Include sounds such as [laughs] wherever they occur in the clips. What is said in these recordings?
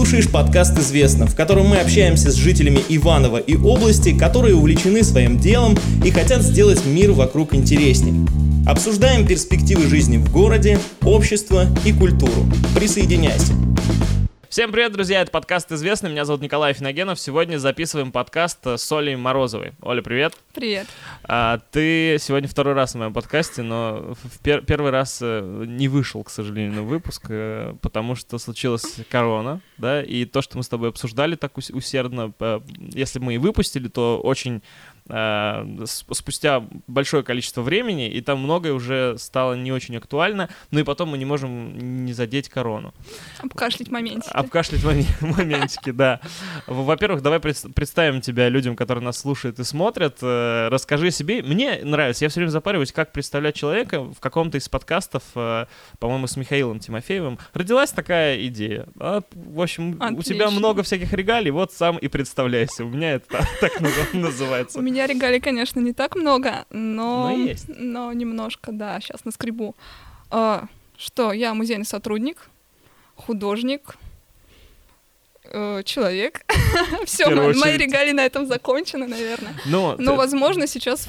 слушаешь подкаст «Известно», в котором мы общаемся с жителями Иванова и области, которые увлечены своим делом и хотят сделать мир вокруг интереснее. Обсуждаем перспективы жизни в городе, общество и культуру. Присоединяйся. Всем привет, друзья, это подкаст «Известный», меня зовут Николай Финогенов. Сегодня записываем подкаст с Олей Морозовой. Оля, привет. Привет. А, ты сегодня второй раз в моем подкасте, но в пер- первый раз э, не вышел, к сожалению, на выпуск, э, потому что случилась корона, да, и то, что мы с тобой обсуждали так усердно, если мы и выпустили, то очень Э, спустя большое количество времени, и там многое уже стало не очень актуально, ну и потом мы не можем не задеть корону. Обкашлять моментики. Обкашлять [laughs] моментики, да. Во-первых, давай представим тебя людям, которые нас слушают и смотрят. Э, расскажи себе. Мне нравится, я все время запариваюсь, как представлять человека в каком-то из подкастов, э, по-моему, с Михаилом Тимофеевым. Родилась такая идея. А, в общем, у тебя много всяких регалий, вот сам и представляйся. У меня это [laughs] так называется. У меня меня регалий, конечно, не так много, но... Но есть. Но немножко, да, сейчас наскребу. А, что, я музейный сотрудник, художник, э, человек. [laughs] Все, мои регалии на этом закончены, наверное. Но, Но возможно, сейчас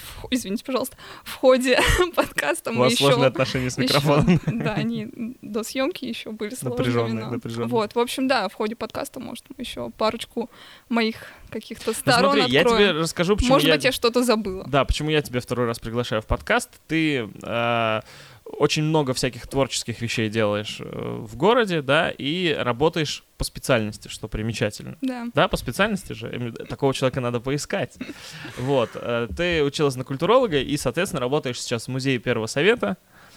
в, извините, пожалуйста, в ходе [laughs] подкаста мы еще... У вас сложные отношения с микрофоном. Еще, [laughs] да, они до съемки еще были сложными. Напряженные, но... напряженные. Вот, в общем, да, в ходе подкаста, может, мы еще парочку моих каких-то сторон ну, смотри, откроем. я тебе расскажу, почему Может я... быть, я что-то забыла. Да, почему я тебя второй раз приглашаю в подкаст. Ты... Э очень много всяких творческих вещей делаешь э, в городе, да, и работаешь по специальности, что примечательно. Да. Да, по специальности же. Такого человека надо поискать. Вот. Э, ты училась на культуролога и, соответственно, работаешь сейчас в музее Первого Совета,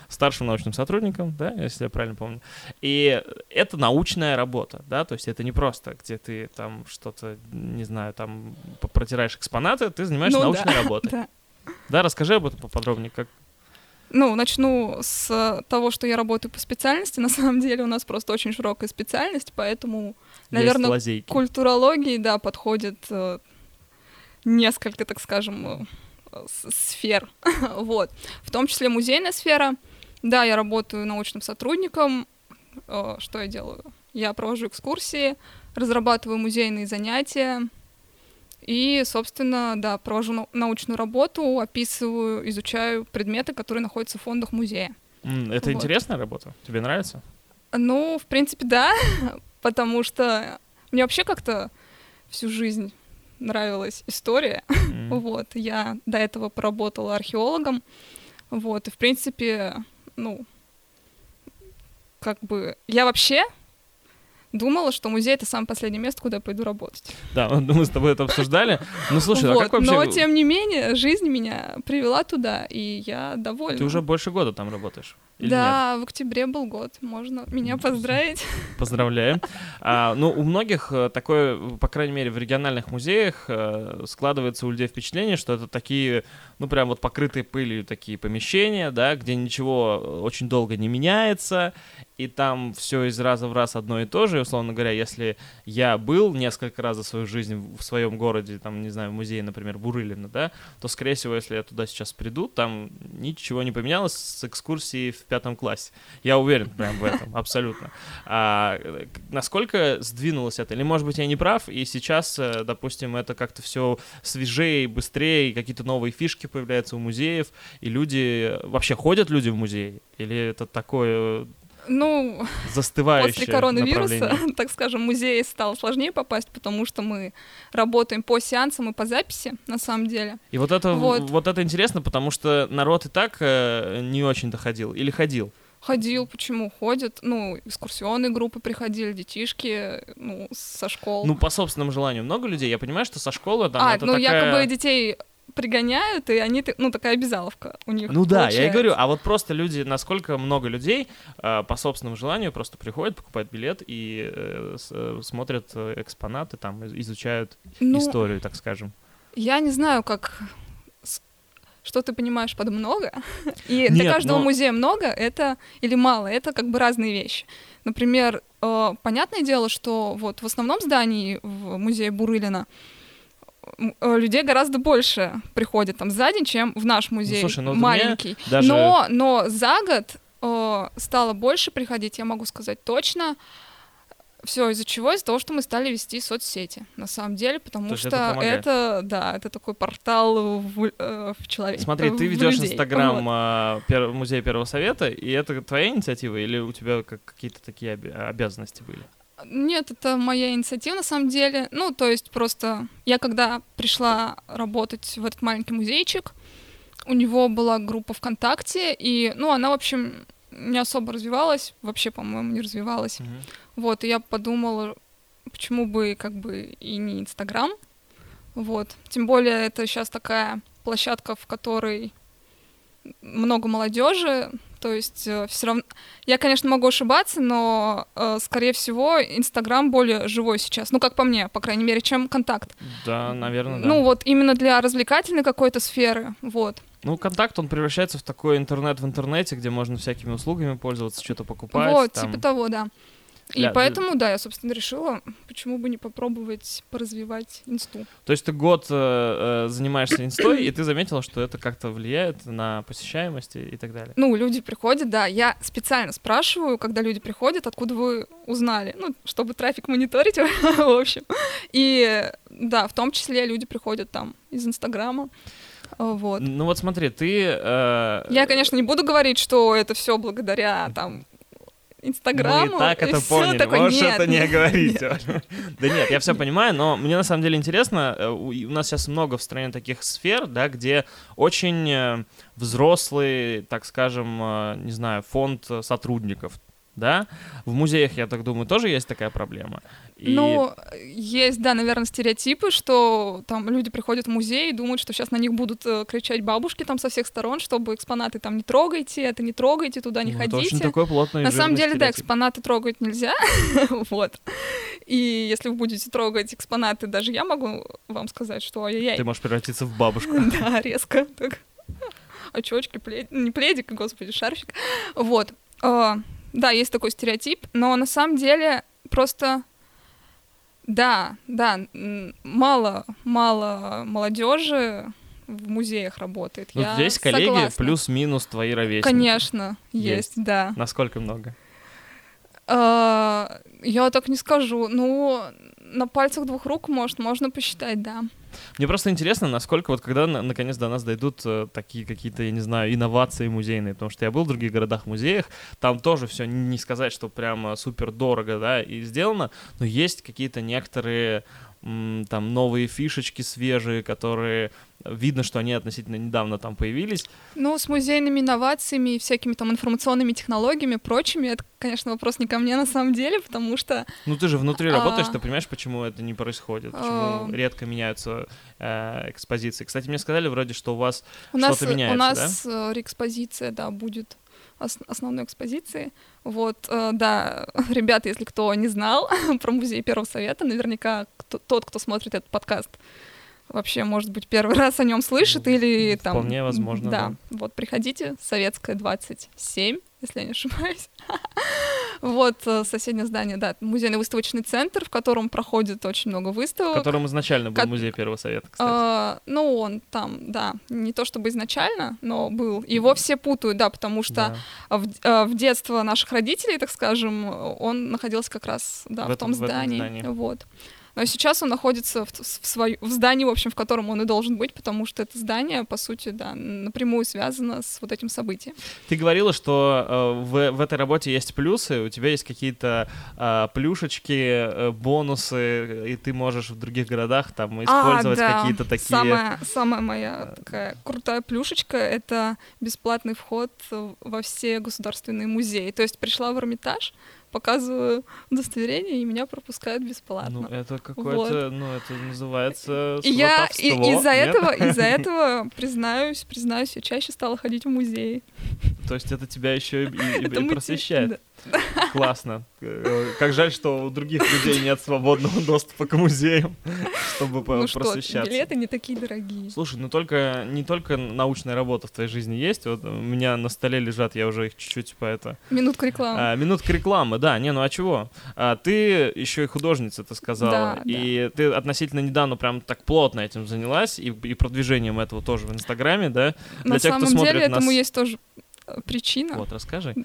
старшим научным сотрудником, да, если я правильно помню. И это научная работа, да, то есть это не просто, где ты там что-то, не знаю, там протираешь экспонаты, ты занимаешься ну, научной да, работой. [laughs] Да. Да, расскажи об этом поподробнее, как, ну, начну с того, что я работаю по специальности. [laughs] На самом деле у нас просто очень широкая специальность, поэтому, наверное, культурологии, да, подходит э, несколько, так скажем, э, сфер. [laughs] вот. В том числе музейная сфера. Да, я работаю научным сотрудником. Э, что я делаю? Я провожу экскурсии, разрабатываю музейные занятия, и, собственно, да, провожу научную работу, описываю, изучаю предметы, которые находятся в фондах музея. Это вот. интересная работа? Тебе нравится? Ну, в принципе, да, [laughs] потому что мне вообще как-то всю жизнь нравилась история. Mm. [laughs] вот, я до этого поработала археологом. Вот, и, в принципе, ну, как бы, я вообще думала, что музей — это самое последнее место, куда я пойду работать. Да, мы с тобой это обсуждали. Ну, слушай, а вот, а как вообще... Но, тем не менее, жизнь меня привела туда, и я довольна. Ты уже больше года там работаешь? Или да, нет? в октябре был год. Можно меня поздравить. [laughs] Поздравляем. А, ну, у многих э, такое, по крайней мере, в региональных музеях э, складывается у людей впечатление, что это такие, ну, прям вот покрытые пылью такие помещения, да, где ничего очень долго не меняется, и там все из раза в раз одно и то же. И, условно говоря, если я был несколько раз за свою жизнь в своем городе, там, не знаю, в музее, например, Бурылина, да, то, скорее всего, если я туда сейчас приду, там ничего не поменялось с экскурсии в пятом классе. Я уверен прям в этом, абсолютно. А, насколько сдвинулось это? Или, может быть, я не прав, и сейчас, э, допустим, это как-то все свежее, быстрее, какие-то новые фишки появляются у музеев, и люди... Вообще ходят люди в музей? Или это такое ну, застывающее после коронавируса, [laughs] так скажем, в музеи стало сложнее попасть, потому что мы работаем по сеансам и по записи, на самом деле. И вот это, вот. Вот это интересно, потому что народ и так э, не очень-то ходил, или ходил? Ходил, почему? Ходят, ну, экскурсионные группы приходили, детишки, ну, со школ. Ну, по собственному желанию много людей? Я понимаю, что со школы там а, это ну, такая... якобы детей пригоняют, и они, ну, такая обязаловка у них Ну да, получается. я и говорю, а вот просто люди, насколько много людей э, по собственному желанию просто приходят, покупают билет и э, с, э, смотрят э, экспонаты, там, изучают ну, историю, так скажем. Я не знаю, как... Что ты понимаешь под много? [laughs] И Нет, для каждого но... музея много, это или мало, это как бы разные вещи. Например, э, понятное дело, что вот в основном здании в музее Бурылина Э, людей гораздо больше приходит там за день, чем в наш музей ну, слушай, ну, маленький. Даже... Но, но за год э, стало больше приходить, я могу сказать точно. Все из-за чего? Из-за того, что мы стали вести соцсети, на самом деле, потому То что это, это, да, это такой портал в, э, в человека. Смотри, ты ведешь Инстаграм пер, музея Первого Совета, и это твоя инициатива, или у тебя как, какие-то такие обязанности были? Нет, это моя инициатива на самом деле. Ну, то есть просто я когда пришла работать в этот маленький музейчик, у него была группа ВКонтакте, и, ну, она, в общем, не особо развивалась, вообще, по-моему, не развивалась. Mm-hmm. Вот, и я подумала, почему бы как бы и не Инстаграм, вот. Тем более это сейчас такая площадка, в которой много молодежи, то есть э, все равно... Я, конечно, могу ошибаться, но, э, скорее всего, Инстаграм более живой сейчас. Ну, как по мне, по крайней мере, чем Контакт. Да, наверное, да. Ну, вот именно для развлекательной какой-то сферы, вот. Ну, контакт, он превращается в такой интернет в интернете, где можно всякими услугами пользоваться, что-то покупать. Вот, там... типа того, да. И для, поэтому, да, я, собственно, решила, почему бы не попробовать поразвивать инсту. То есть ты год э, э занимаешься инстой, и ты заметила, что это как-то влияет на посещаемость и, так далее? Ну, люди приходят, да. Я специально спрашиваю, когда люди приходят, откуда вы узнали, ну, чтобы трафик мониторить, [laughs] в общем. И, да, в том числе люди приходят там из Инстаграма. Вот. Ну вот смотри, ты... Э... Я, конечно, не буду говорить, что это все благодаря там Инстаграму. Мы так это поняли, такое, можешь нет, это не говорить. [laughs] Да нет, я все понимаю, но мне на самом деле интересно, э, у нас сейчас много в стране таких сфер, да, где очень э, взрослый, так скажем, э, не знаю, фонд сотрудников, да? В музеях, я так думаю, тоже есть такая проблема. И... Ну, есть, да, наверное, стереотипы, что там люди приходят в музей и думают, что сейчас на них будут э, кричать бабушки там со всех сторон, чтобы экспонаты там не трогайте, это не трогайте, туда не ну, ходите. Это очень такой плотный На самом деле, стереотип. да, экспонаты трогать нельзя, [laughs] вот. И если вы будете трогать экспонаты, даже я могу вам сказать, что ай-яй. Ты можешь превратиться в бабушку. [laughs] Да, резко. Так. Очочки, плед... не пледик, господи, шарфик. Вот. А, да, есть такой стереотип, но на самом деле просто да, да, мало, мало молодежи в музеях работает. Ну, Я здесь коллеги плюс-минус твои ровесники. Конечно, есть, есть да. Насколько много? А, я так не скажу. Ну, на пальцах двух рук, может, можно посчитать, да. Мне просто интересно, насколько вот когда на, наконец до нас дойдут э, такие какие-то, я не знаю, инновации музейные, потому что я был в других городах-музеях, там тоже все не сказать, что прямо супер дорого, да, и сделано, но есть какие-то некоторые там новые фишечки свежие, которые видно, что они относительно недавно там появились. Ну, с музейными инновациями и всякими там информационными технологиями, прочими, это, конечно, вопрос не ко мне на самом деле, потому что... Ну, ты же внутри а... работаешь, ты понимаешь, почему это не происходит, почему а... редко меняются э, экспозиции. Кстати, мне сказали вроде, что у вас у что-то меняется, У нас да? Э, реэкспозиция, да, будет основной экспозиции. Вот, э, да, [laughs] ребята, если кто не знал [laughs] про музей Первого Совета, наверняка кто, тот, кто смотрит этот подкаст, вообще, может быть, первый [laughs] раз о нем слышит или там... Вполне возможно, да. да. Вот, приходите, Советская, 27, если я не ошибаюсь. Вот э, соседнее здание, да, музейный выставочный центр, в котором проходит очень много выставок. В котором изначально был музей Первого Совета, кстати. А, ну, он там, да, не то чтобы изначально, но был. Его все путают, да, потому что в, э, в детство наших родителей, так скажем, он находился как раз, да, в, том здании. Вот. Но сейчас он находится в, в, свою, в здании, в общем, в котором он и должен быть, потому что это здание, по сути, да, напрямую связано с вот этим событием. Ты говорила, что э, в, в этой работе есть плюсы, у тебя есть какие-то э, плюшечки, э, бонусы, и ты можешь в других городах там а, использовать а, да. какие-то такие... Самая, самая моя такая крутая плюшечка — это бесплатный вход во все государственные музеи. То есть пришла в Эрмитаж, показываю удостоверение, и меня пропускают бесплатно. Ну, это какое-то, вот. ну, это называется и я из-за этого, из-за [laughs] этого, признаюсь, признаюсь, я чаще стала ходить в музеи. То есть это тебя еще и, и, и просвещает. Классно. Э, как жаль, что у других людей нет свободного доступа к музеям, чтобы ну просвещаться. Что, билеты не такие дорогие. Слушай, ну только не только научная работа в твоей жизни есть. Вот у меня на столе лежат, я уже их чуть-чуть по это. Минутка рекламы. А, минутка рекламы, да. Не, ну а чего? А, ты еще и художница, ты сказала. Да, и да. ты относительно недавно прям так плотно этим занялась и, и продвижением этого тоже в Инстаграме, да? На Для тех, самом кто деле, смотрит этому нас... есть тоже причина. Вот, расскажи.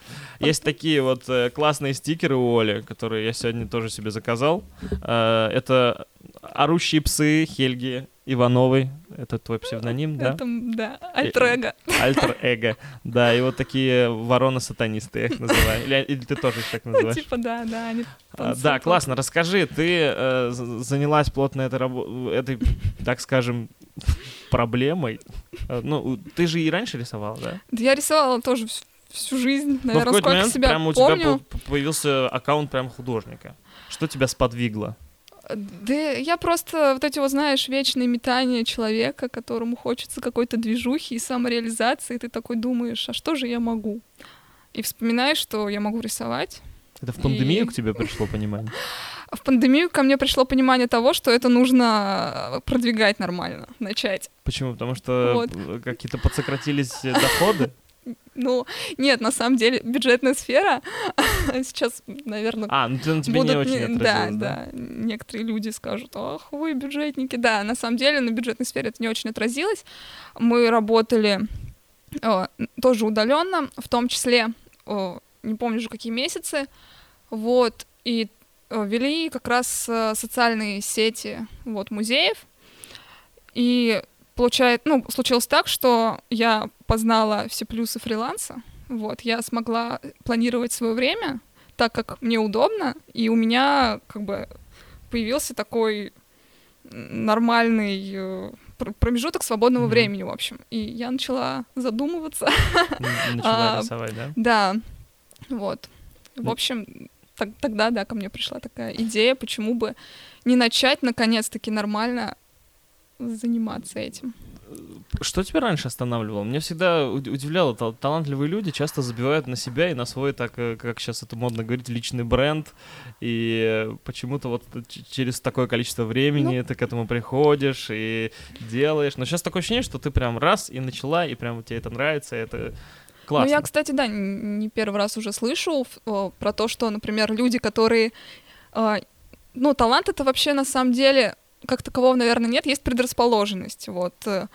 Есть такие вот э, классные стикеры у Оли, которые я сегодня тоже себе заказал. Э, это орущие псы Хельги Ивановой. Это твой псевдоним, да? Это, да, альтер-эго. Альтер-эго, да. И вот такие вороны-сатанисты я их называю. Или, или ты тоже их так ну, называешь? Ну, типа, да, да. Они а, да, классно. Расскажи, ты э, занялась плотно этой, этой, так скажем, проблемой. Э, ну, ты же и раньше рисовала, да? Да я рисовала тоже всю, жизнь, наверное, Но в сколько момент себя помню. у тебя появился аккаунт прям художника. Что тебя сподвигло? Да я просто вот эти вот, знаешь, вечные метания человека, которому хочется какой-то движухи и самореализации, и ты такой думаешь, а что же я могу? И вспоминаешь, что я могу рисовать. Это в пандемию и... к тебе пришло понимание? [laughs] В пандемию ко мне пришло понимание того, что это нужно продвигать нормально, начать. Почему? Потому что вот. какие-то подсократились доходы? Ну, нет, на самом деле бюджетная сфера [laughs] сейчас, наверное, а, ну, ты на тебе будут... не очень отразилось, да, да, да, некоторые люди скажут, ах, вы бюджетники. Да, на самом деле на бюджетной сфере это не очень отразилось. Мы работали о, тоже удаленно, в том числе, о, не помню уже какие месяцы, вот, и о, вели как раз э, социальные сети вот, музеев, и получает, ну, случилось так, что я познала все плюсы фриланса, вот, я смогла планировать свое время так, как мне удобно, и у меня как бы появился такой нормальный э, промежуток свободного mm-hmm. времени, в общем. И я начала задумываться. Начала [laughs] а, рисовать, да? Да, вот. В общем, так, тогда, да, ко мне пришла такая идея, почему бы не начать, наконец-таки, нормально заниматься этим. Что тебя раньше останавливало? Мне всегда удивляло, тал- талантливые люди часто забивают на себя и на свой, так э, как сейчас это модно говорить, личный бренд. И почему-то вот через такое количество времени ну... ты к этому приходишь и делаешь. Но сейчас такое ощущение, что ты прям раз и начала, и прям тебе это нравится, и это классно. Ну, я, кстати, да, не первый раз уже слышу про то, что, например, люди, которые... А, ну, талант — это вообще на самом деле как такового, наверное, нет, есть предрасположенность. Вот, э,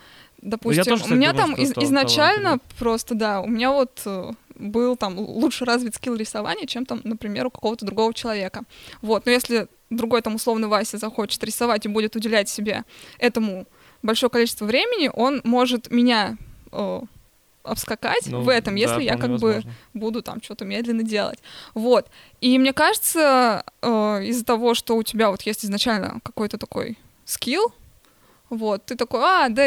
допустим, тоже, у меня думаю, там из- изначально просто, да, у меня вот э, был там лучше развит скилл рисования, чем там, например, у какого-то другого человека. Вот, но если другой там условно Вася захочет рисовать и будет уделять себе этому большое количество времени, он может меня э, обскакать ну, в этом, если да, я как возможно. бы буду там что-то медленно делать. Вот. И мне кажется, э, из-за того, что у тебя вот есть изначально какой-то такой скилл, вот, ты такой, а, да,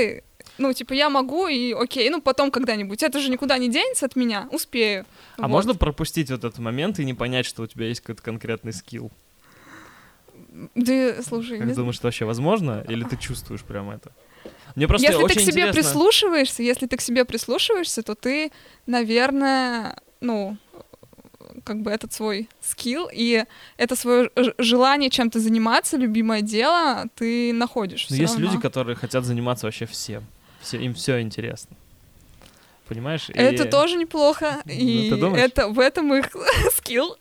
ну, типа, я могу, и окей, ну, потом когда-нибудь. Это же никуда не денется от меня, успею. А вот. можно пропустить вот этот момент и не понять, что у тебя есть какой-то конкретный скилл? Да, слушай... Как не... думаешь, это вообще возможно? Или ты чувствуешь прям это? Мне просто если ты к себе интересно... прислушиваешься, если ты к себе прислушиваешься, то ты, наверное, ну, как бы этот свой скилл и это свое желание чем-то заниматься, любимое дело, ты находишь. Но есть равно. люди, которые хотят заниматься вообще всем. Все, им все интересно. Понимаешь? Это и... тоже неплохо. Ну, и это в этом их [laughs] скилл.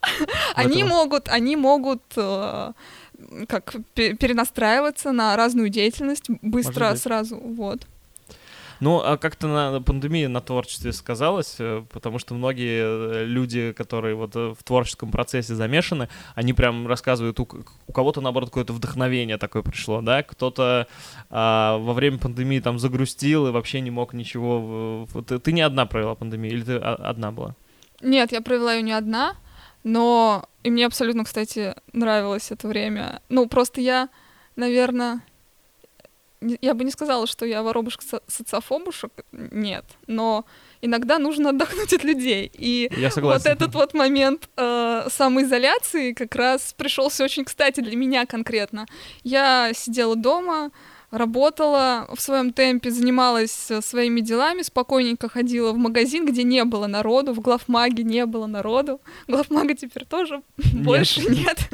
Они могут, они могут э, как перенастраиваться на разную деятельность быстро сразу, вот. Ну, а как-то на пандемии на творчестве сказалось, э, потому что многие э, люди, которые вот э, в творческом процессе замешаны, они прям рассказывают, у, у кого-то, наоборот, какое-то вдохновение такое пришло, да, кто-то а, во время пандемии там загрустил и вообще не мог ничего... Ты, ты не одна провела пандемию, или ты одна была? Нет, я провела ее не одна, но и мне абсолютно, кстати, нравилось это время. Ну, просто я, наверное, я бы не сказала, что я воробушка социофобушек, нет, но иногда нужно [laughs] отдохнуть от людей. И я вот этот вот момент э, самоизоляции как раз пришелся очень кстати для меня конкретно. Я сидела дома, работала в своем темпе, занималась э, своими делами, спокойненько ходила в магазин, где не было народу, в главмаге не было народу. [laughs] Главмага теперь тоже нет. больше нет.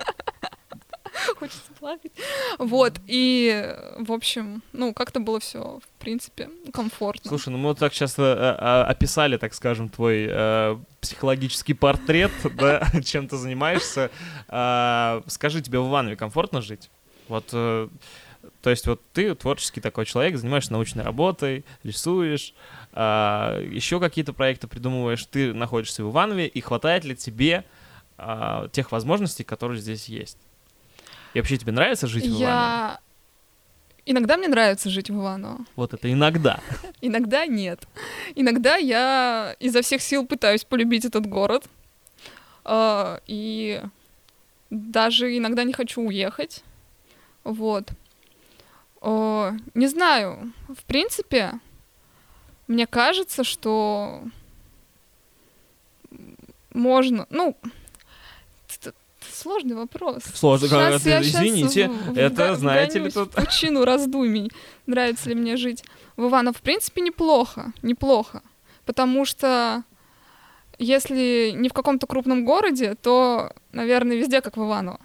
[laughs] Хочется плакать. Вот, и, в общем, ну, как-то было все, в принципе, комфортно. Слушай, ну мы вот так часто э, э, описали, так скажем, твой э, психологический портрет, [laughs] да, чем ты занимаешься. Э, скажи, тебе в Иванове комфортно жить? Вот... То есть вот ты творческий такой человек, занимаешься научной работой, рисуешь, а, еще какие-то проекты придумываешь, ты находишься в Иванове, и хватает ли тебе а, тех возможностей, которые здесь есть? И вообще тебе нравится жить в? Я... Иногда мне нравится жить в Иваново. Вот это иногда. [laughs] Иногда нет. Иногда я изо всех сил пытаюсь полюбить этот город. А, и даже иногда не хочу уехать. Вот. Не знаю. В принципе, мне кажется, что можно, ну, сложный вопрос. Сложный, сейчас, я извините, в, это, в, знаете ли, тут... Пучину раздумий, нравится ли мне жить в Иваново. В принципе, неплохо, неплохо, потому что если не в каком-то крупном городе, то, наверное, везде как в Иваново.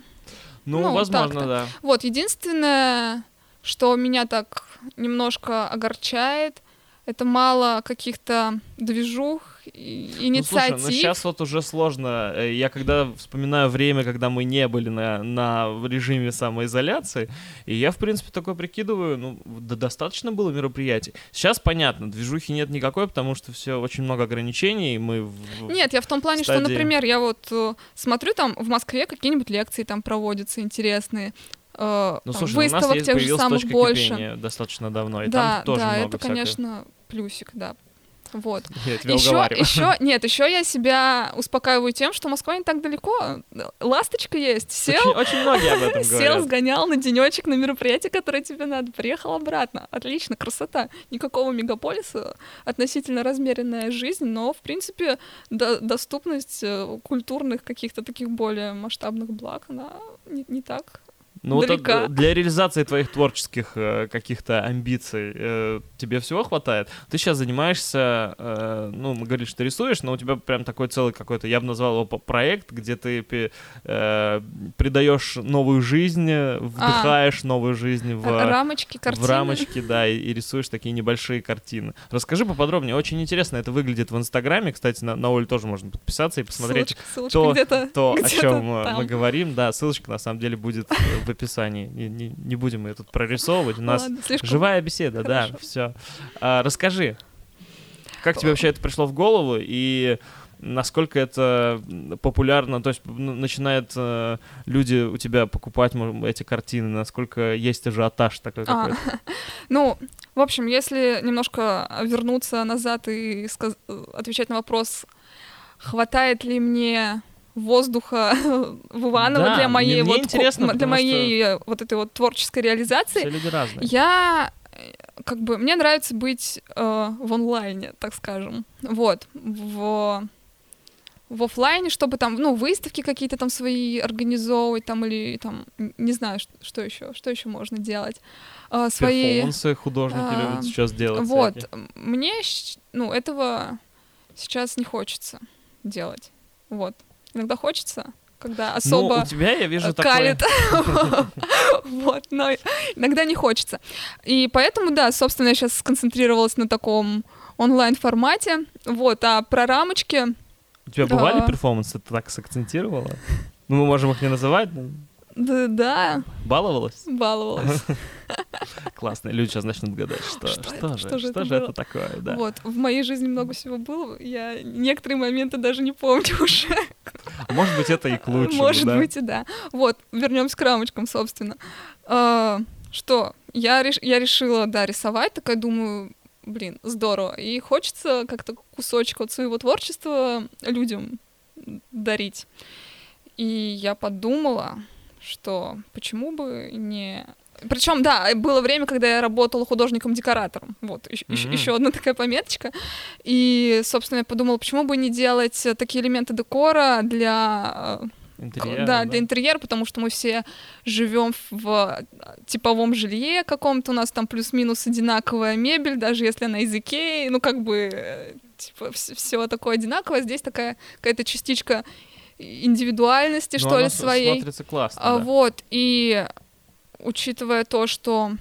Ну, ну возможно, да. Вот, единственное, что меня так немножко огорчает, это мало каких-то движух, инициатив. Ну, слушай, ну сейчас вот уже сложно. Э, я когда вспоминаю время, когда мы не были на, на режиме самоизоляции, и я, в принципе, такой прикидываю, ну, да достаточно было мероприятий. Сейчас понятно, движухи нет никакой, потому что все очень много ограничений, и мы в Нет, я в том плане, стадии... что, например, я вот э, смотрю там в Москве какие-нибудь лекции там проводятся интересные, э, ну, слушай, выставок у нас тех же самых больше. достаточно давно, и да, там тоже да, много это, всякой... конечно, плюсик, да. Вот. [laughs] Я тебя еще, еще, нет, еще я себя успокаиваю тем, что Москва не так далеко. Ласточка есть. Сел, очень, очень многие об этом [laughs] говорят. Сел, сгонял на денечек на мероприятие, которое тебе надо. Приехал обратно. Отлично, красота. Никакого мегаполиса, относительно размеренная жизнь, но, в принципе, до, доступность э, культурных каких-то таких более масштабных благ, она не, не так ну Далека. вот для реализации твоих творческих э, каких-то амбиций э, тебе всего хватает? Ты сейчас занимаешься, э, ну, мы говорили, что ты рисуешь, но у тебя прям такой целый какой-то, я бы назвал его проект, где ты э, придаешь новую жизнь, вдыхаешь а, новую жизнь в рамочки, картины. В рамочки, да, и, и рисуешь такие небольшие картины. Расскажи поподробнее, очень интересно это выглядит в Инстаграме, кстати, на, на Олю тоже можно подписаться и посмотреть ссылочка, ссылочка то, то о чем мы говорим. Да, ссылочка на самом деле будет в описании. Не, не, не будем ее тут прорисовывать. У нас Ладно, живая беседа, Хорошо. да, все. А, расскажи, как тебе вообще это пришло в голову и насколько это популярно, то есть начинают э, люди у тебя покупать эти картины, насколько есть ажиотаж такой а, какой-то? [laughs] Ну, в общем, если немножко вернуться назад и сказ- отвечать на вопрос, хватает ли мне воздуха [laughs] в Иваново да, для моей мне, вот интересно, для моей что... вот этой вот творческой реализации. Все люди разные. Я как бы мне нравится быть э, в онлайне, так скажем, вот в в офлайне, чтобы там, ну, выставки какие-то там свои организовывать, там, или там, не знаю, что, что еще, что еще можно делать. А, свои... Перформансы художники а, любят сейчас делать. Вот, всякие. мне, ну, этого сейчас не хочется делать, вот. Иногда хочется, когда особо ну, у тебя, я вижу, калит. [laughs] вот, но иногда не хочется. И поэтому, да, собственно, я сейчас сконцентрировалась на таком онлайн-формате. Вот, а про рамочки... У тебя бывали перформансы, ты так сакцентировала? Ну, мы можем их не называть, но... Да, да. Баловалась? Баловалась. [laughs] Классно. Люди сейчас начнут гадать, что, что, что, это, же, что, же, что это, же это такое, да. Вот, в моей жизни много всего было, я некоторые моменты даже не помню [laughs] уже. Может быть, это и к лучшему, Может да? быть, и да. Вот, вернемся к рамочкам, собственно. А, что, я, реш... я решила, да, рисовать, такая думаю, блин, здорово. И хочется как-то кусочек от своего творчества людям дарить. И я подумала, что почему бы не причем, да, было время, когда я работала художником-декоратором. Вот, еще, mm-hmm. еще одна такая пометочка. И, собственно, я подумала, почему бы не делать такие элементы декора для э, Интерьера, да, да, для интерьера, потому что мы все живем в типовом жилье каком-то, у нас там плюс-минус одинаковая мебель, даже если она из Икеи, ну как бы э, типа все такое одинаковое, здесь такая какая-то частичка индивидуальности, Но что ли, своей. смотрится классно, а, да. Вот, и учитывая то, что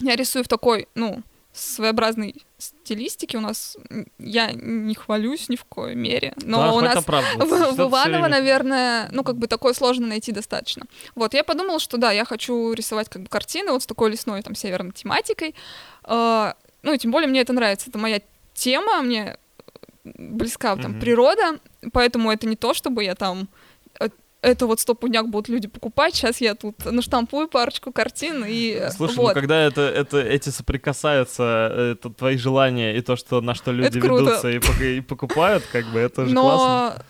я рисую в такой, ну, своеобразной стилистики у нас я не хвалюсь ни в коей мере, но да, у нас в, в Иваново, наверное, ну как бы такое сложно найти достаточно. Вот я подумала, что да, я хочу рисовать как бы картины вот с такой лесной там северной тематикой. Э, ну и тем более мне это нравится, это моя тема, мне близка там mm-hmm. природа, поэтому это не то, чтобы я там это вот стопудняк будут люди покупать, сейчас я тут наштампую парочку картин и Слушай, ну вот. ну когда это, это, эти соприкасаются, это твои желания и то, что, на что люди ведутся и, и покупают, как бы это же Но... классно.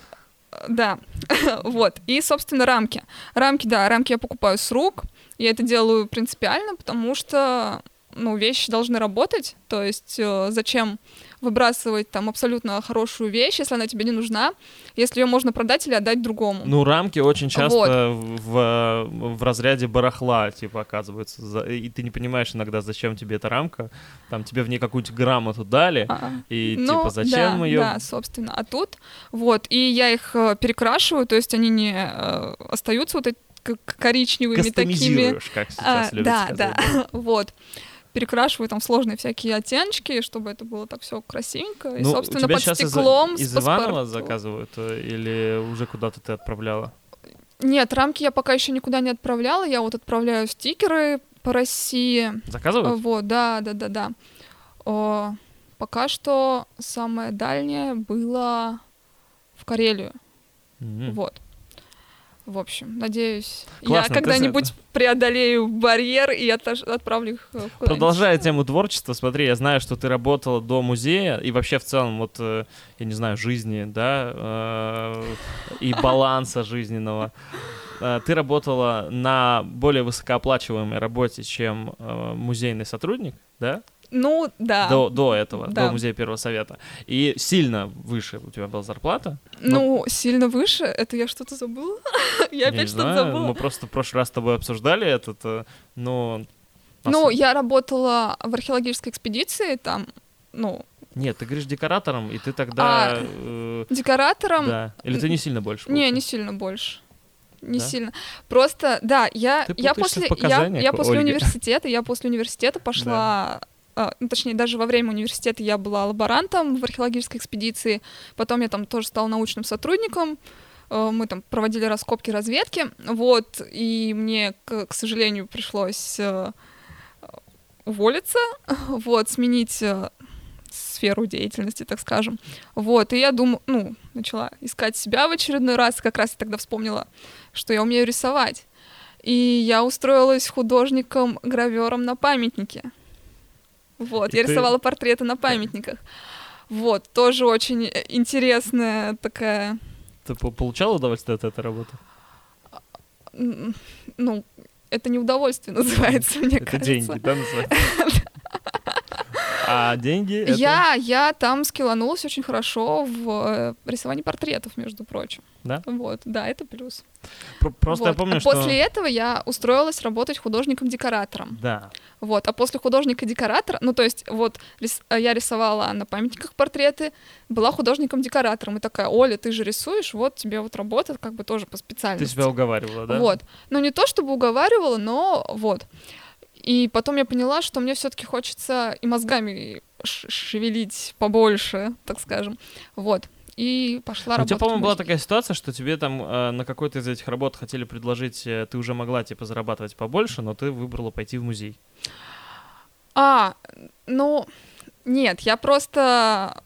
Да, [laughs] вот. И, собственно, рамки. Рамки, да, рамки я покупаю с рук. Я это делаю принципиально, потому что, ну, вещи должны работать. То есть э, зачем выбрасывать там абсолютно хорошую вещь, если она тебе не нужна, если ее можно продать или отдать другому. Ну, рамки очень часто вот. в, в разряде барахла, типа, оказываются. И ты не понимаешь иногда, зачем тебе эта рамка. Там тебе в ней какую-то грамоту дали, а, и ну, типа, зачем да, ее... Да, собственно. А тут, вот, и я их э, перекрашиваю, то есть они не э, остаются вот эти коричневыми такими. как сейчас а, любят да, сказать. Да, да, [laughs] вот перекрашиваю там сложные всякие оттеночки, чтобы это было так все красивенько. Ну, и, собственно, под стеклом из, из Иванова заказывают э, или уже куда-то ты отправляла? Нет, рамки я пока еще никуда не отправляла. Я вот отправляю стикеры по России. Заказывают? Вот, да, да, да, да. О, пока что самое дальнее было в Карелию. Mm-hmm. Вот. В общем, надеюсь, Классно, я когда-нибудь ты... преодолею барьер и отож... отправлю их куда-нибудь. Продолжая тему творчества, смотри, я знаю, что ты работала до музея и вообще в целом, вот, э, я не знаю, жизни, да, э, и [laughs] баланса жизненного. Э, ты работала на более высокооплачиваемой работе, чем музейный сотрудник, да? Ну, да. До, до этого, да. до музея Первого Совета. И сильно выше у тебя была зарплата? Ну, но... сильно выше? Это я что-то забыла? [laughs] я опять что-то забыла. Мы просто в прошлый раз с тобой обсуждали этот, э, но... Ну, я работала в археологической экспедиции, там, ну... Нет, ты говоришь декоратором, и ты тогда... А, э, декоратором? Да. Или ты не сильно больше? Не, не сильно больше не да? сильно. Просто, да, я, я после, я, я после Ольги. университета, я после университета [laughs] пошла да. А, ну, точнее, даже во время университета я была лаборантом в археологической экспедиции, потом я там тоже стала научным сотрудником, э, мы там проводили раскопки, разведки, вот, и мне, к, к сожалению, пришлось э, уволиться, [laughs] вот, сменить э, сферу деятельности, так скажем. Вот, и я думаю, ну, начала искать себя в очередной раз, как раз я тогда вспомнила, что я умею рисовать. И я устроилась художником-гравером на памятнике. Вот, и я ты... рисовала портреты на памятниках. Вот, тоже очень интересная такая... Ты получала удовольствие от этой работы? Ну, это не удовольствие [laughs] называется, мне это кажется. Это деньги, да, называется? [laughs] [laughs] А деньги? Это... Я, я там скилланулась очень хорошо в э, рисовании портретов, между прочим. Да? Вот, да, это плюс. Просто вот. я помню, а что... После этого я устроилась работать художником-декоратором. Да. Вот, а после художника-декоратора, ну, то есть, вот, рис... я рисовала на памятниках портреты, была художником-декоратором, и такая, Оля, ты же рисуешь, вот тебе вот работа как бы тоже по специальности. Ты себя уговаривала, да? Вот. Ну, не то чтобы уговаривала, но вот. И потом я поняла, что мне все-таки хочется и мозгами шевелить побольше, так скажем. Вот. И пошла работать. У тебя, по-моему, была такая ситуация, что тебе там э, на какой-то из этих работ хотели предложить, э, ты уже могла, типа, зарабатывать побольше, но ты выбрала пойти в музей. А, ну, нет, я просто...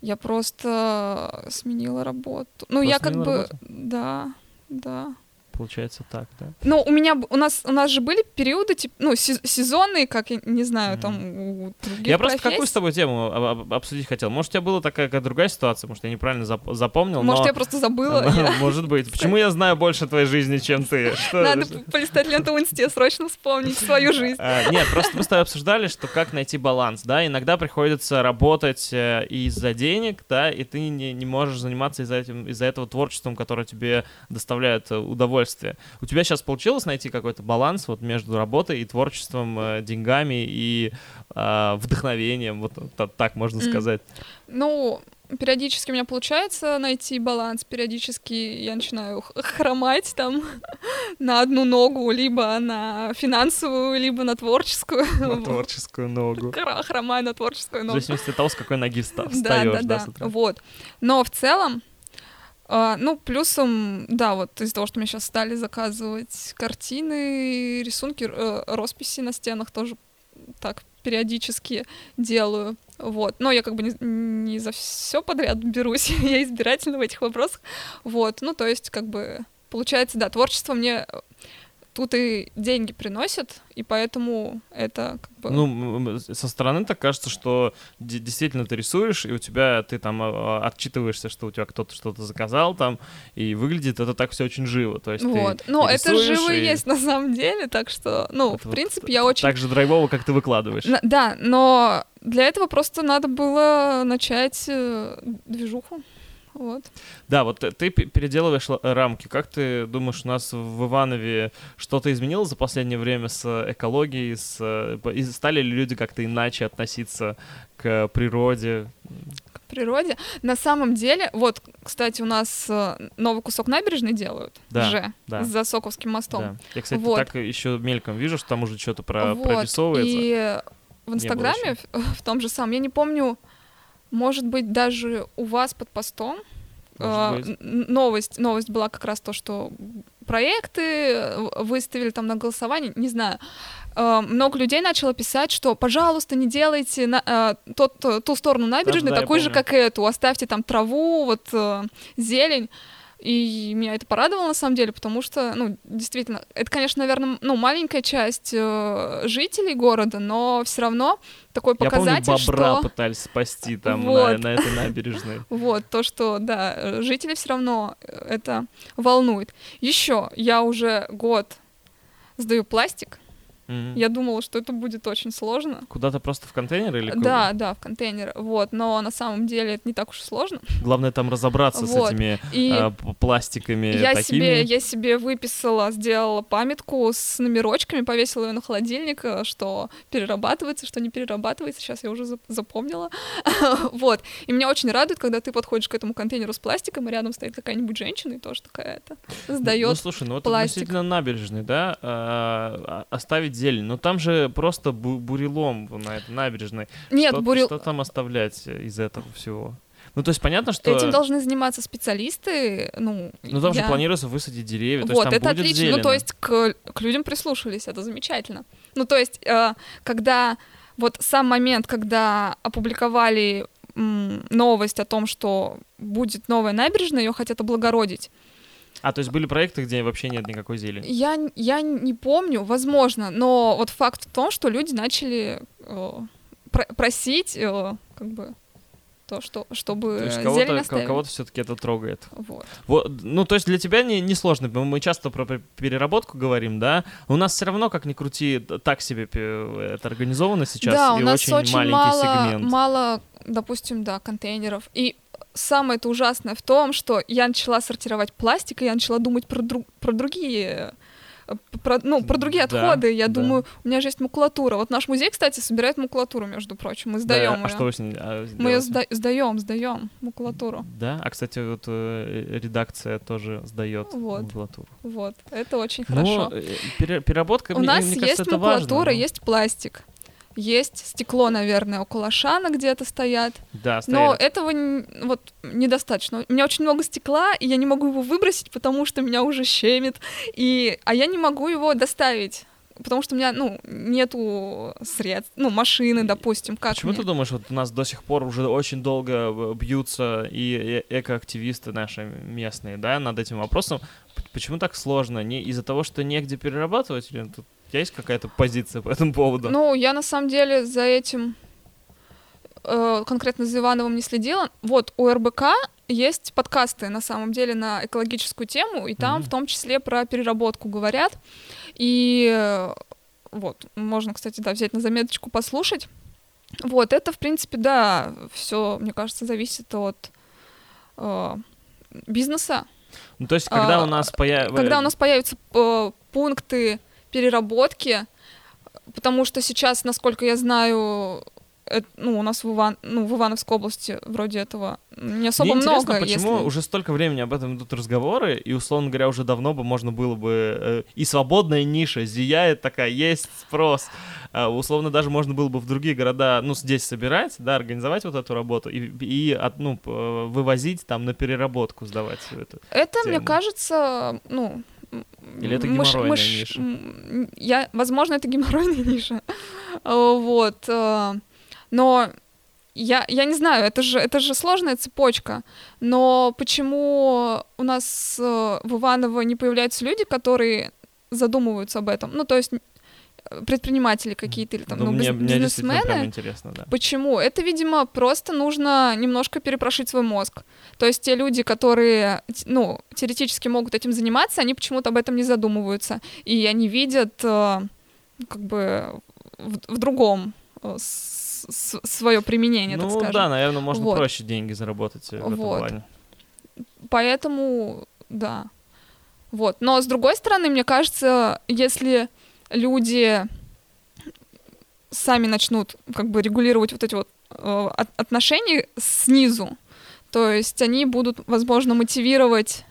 Я просто сменила работу. Ну, просто я как бы... Работу? Да, да получается так, да? Ну, у меня, у нас, у нас же были периоды, типа, ну, сезонные, как, я не знаю, mm-hmm. там, у других Я просто какую с тобой тему обсудить хотел? Может, у тебя была такая другая ситуация, может, я неправильно зап- запомнил, Может, но... я просто забыла? [laughs] Может быть. Почему я знаю больше твоей жизни, чем ты? [laughs] Надо полистать ленту в инсте, срочно вспомнить свою жизнь. А, нет, просто мы с тобой обсуждали, что как найти баланс, да, иногда приходится работать э, из-за денег, да, и ты не, можешь заниматься из-за этого творчеством, которое тебе доставляет э, удовольствие удовольствие. У тебя сейчас получилось найти какой-то баланс вот между работой и творчеством, э, деньгами и э, вдохновением, вот так можно сказать? Ну, периодически у меня получается найти баланс, периодически я начинаю хромать там [laughs] на одну ногу, либо на финансовую, либо на творческую. На творческую ногу. Хромаю на творческую ногу. В зависимости от того, с какой ноги встаешь, да, да, да, да. Вот. Но в целом, а, ну, плюсом, да, вот из-за того, что мне сейчас стали заказывать картины, рисунки, э, росписи на стенах тоже так периодически делаю. Вот. Но я как бы не, не за все подряд берусь, [laughs] я избирательна в этих вопросах. Вот. Ну, то есть, как бы, получается, да, творчество мне тут и деньги приносят, и поэтому это как бы... Ну, со стороны так кажется, что действительно ты рисуешь, и у тебя, ты там а, а, отчитываешься, что у тебя кто-то что-то заказал там, и выглядит это так все очень живо, то есть Вот, ты ну, это живо и есть на самом деле, так что, ну, это в принципе, вот я очень... Так же драйвово, как ты выкладываешь. На, да, но для этого просто надо было начать э, движуху. Вот. Да, вот ты переделываешь рамки. Как ты думаешь, у нас в Иванове что-то изменилось за последнее время с экологией? С... И стали ли люди как-то иначе относиться к природе? К природе? На самом деле, вот, кстати, у нас э, новый кусок набережной делают да, уже да. за Соковским мостом. Да. Я, кстати, вот. так еще мельком вижу, что там уже что-то про... вот. прорисовывается. И в Инстаграме, в том же самом, я не помню, может быть, даже у вас под постом э, новость, новость была как раз то, что проекты выставили там на голосование, не знаю. Э, много людей начало писать, что, пожалуйста, не делайте на, э, тот, ту сторону набережной да, такой же, как эту, оставьте там траву, вот э, зелень. И меня это порадовало на самом деле, потому что, ну, действительно, это, конечно, наверное, ну, маленькая часть э, жителей города, но все равно такой показатель, Я помню, бобра что... пытались спасти там вот. на, на этой набережной. [laughs] Вот, то, что, да, жители все равно э, это волнует. Еще я уже год сдаю пластик, Mm-hmm. Я думала, что это будет очень сложно. Куда-то просто в контейнер или Да, да, в контейнер. Вот, но на самом деле это не так уж и сложно. Главное там разобраться вот. с этими и э, пластиками. Я такими. себе, я себе выписала, сделала памятку с номерочками, повесила ее на холодильник, э, что перерабатывается, что не перерабатывается. Сейчас я уже запомнила. [laughs] вот. И меня очень радует, когда ты подходишь к этому контейнеру с пластиком, и рядом стоит какая-нибудь женщина и тоже такая-то сдает. Ну, ну слушай, ну это действительно набережный, да? А, а, оставить зелень. Но там же просто бу- бурелом на этой набережной. Нет, что, бурел... что там оставлять из этого всего? Ну, то есть понятно, что... Этим должны заниматься специалисты, ну... Ну, там я... же планируется высадить деревья, то вот, есть там это будет отлично, зелено. ну, то есть к, к людям прислушались, это замечательно. Ну, то есть, э, когда... Вот сам момент, когда опубликовали новость о том, что будет новая набережная, ее хотят облагородить, а, то есть были проекты, где вообще нет никакой зелени? Я, я не помню, возможно, но вот факт в том, что люди начали э, про- просить, э, как бы, то, что, чтобы то есть кого-то, оставили. кого-то все-таки это трогает. Вот. вот. Ну, то есть для тебя не, не сложно. Мы часто про переработку говорим, да? У нас все равно, как ни крути, так себе это организовано сейчас. Да, и у нас очень, очень маленький мало, сегмент. мало, допустим, да, контейнеров. И самое это ужасное в том, что я начала сортировать пластик, и я начала думать про, друг, про другие э, про, ну, про другие отходы. Да, я да. думаю, у меня же есть макулатура. Вот наш музей, кстати, собирает макулатуру, между прочим. Мы сдаем да, ее. А что вы с ней а, Мы ее сда- сдаем, сдаем макулатуру. Да, а кстати, вот э, редакция тоже сдает вот. макулатуру. Вот, это очень ну, хорошо. Ну, переработка. У мне, нас мне есть кажется, это макулатура, важно, есть пластик. Есть стекло, наверное, около шана где-то стоят. Да, стоят. Но этого вот недостаточно. У меня очень много стекла, и я не могу его выбросить, потому что меня уже щемит. И... А я не могу его доставить потому что у меня, ну, нету средств, ну, машины, допустим, как Почему мне? ты думаешь, вот у нас до сих пор уже очень долго э, бьются и экоактивисты наши местные, да, над этим вопросом? Почему так сложно? Не из-за того, что негде перерабатывать, или тут тебя есть какая-то позиция по этому поводу? Ну, я на самом деле за этим э, конкретно за Ивановым не следила. Вот у РБК есть подкасты на самом деле на экологическую тему, и там mm-hmm. в том числе про переработку говорят. И э, вот, можно, кстати, да, взять на заметочку, послушать. Вот, это, в принципе, да, все, мне кажется, зависит от э, бизнеса. Ну, то есть, когда а, у нас появится... Когда у нас появятся э, пункты переработки, потому что сейчас, насколько я знаю, это, ну, у нас в, Иван, ну, в Ивановской области вроде этого не особо Мне много. почему если... уже столько времени об этом идут разговоры, и, условно говоря, уже давно бы можно было бы... Э, и свободная ниша зияет такая, есть спрос. А, условно даже можно было бы в другие города, ну, здесь собирать, да, организовать вот эту работу и, и от, ну, вывозить там на переработку, сдавать все это. Это, тему. мне кажется, ну, или это геморройная мыш, ниша? Я, возможно, это геморройная ниша. [laughs] Вот. Э, но я, я не знаю, это же, это же сложная цепочка. Но почему у нас э, в Иваново не появляются люди, которые задумываются об этом? Ну, то есть предприниматели какие-то или там, ну, ну мне, бизнесмены. Мне да. Почему? Это, видимо, просто нужно немножко перепрошить свой мозг. То есть те люди, которые, ну, теоретически могут этим заниматься, они почему-то об этом не задумываются. И они видят э, как бы в, в другом э, свое применение, ну, так скажем. Ну да, наверное, можно вот. проще деньги заработать в этом вот. плане. Поэтому, да. Вот. Но с другой стороны, мне кажется, если люди сами начнут как бы регулировать вот эти вот э, отношения снизу, то есть они будут, возможно, мотивировать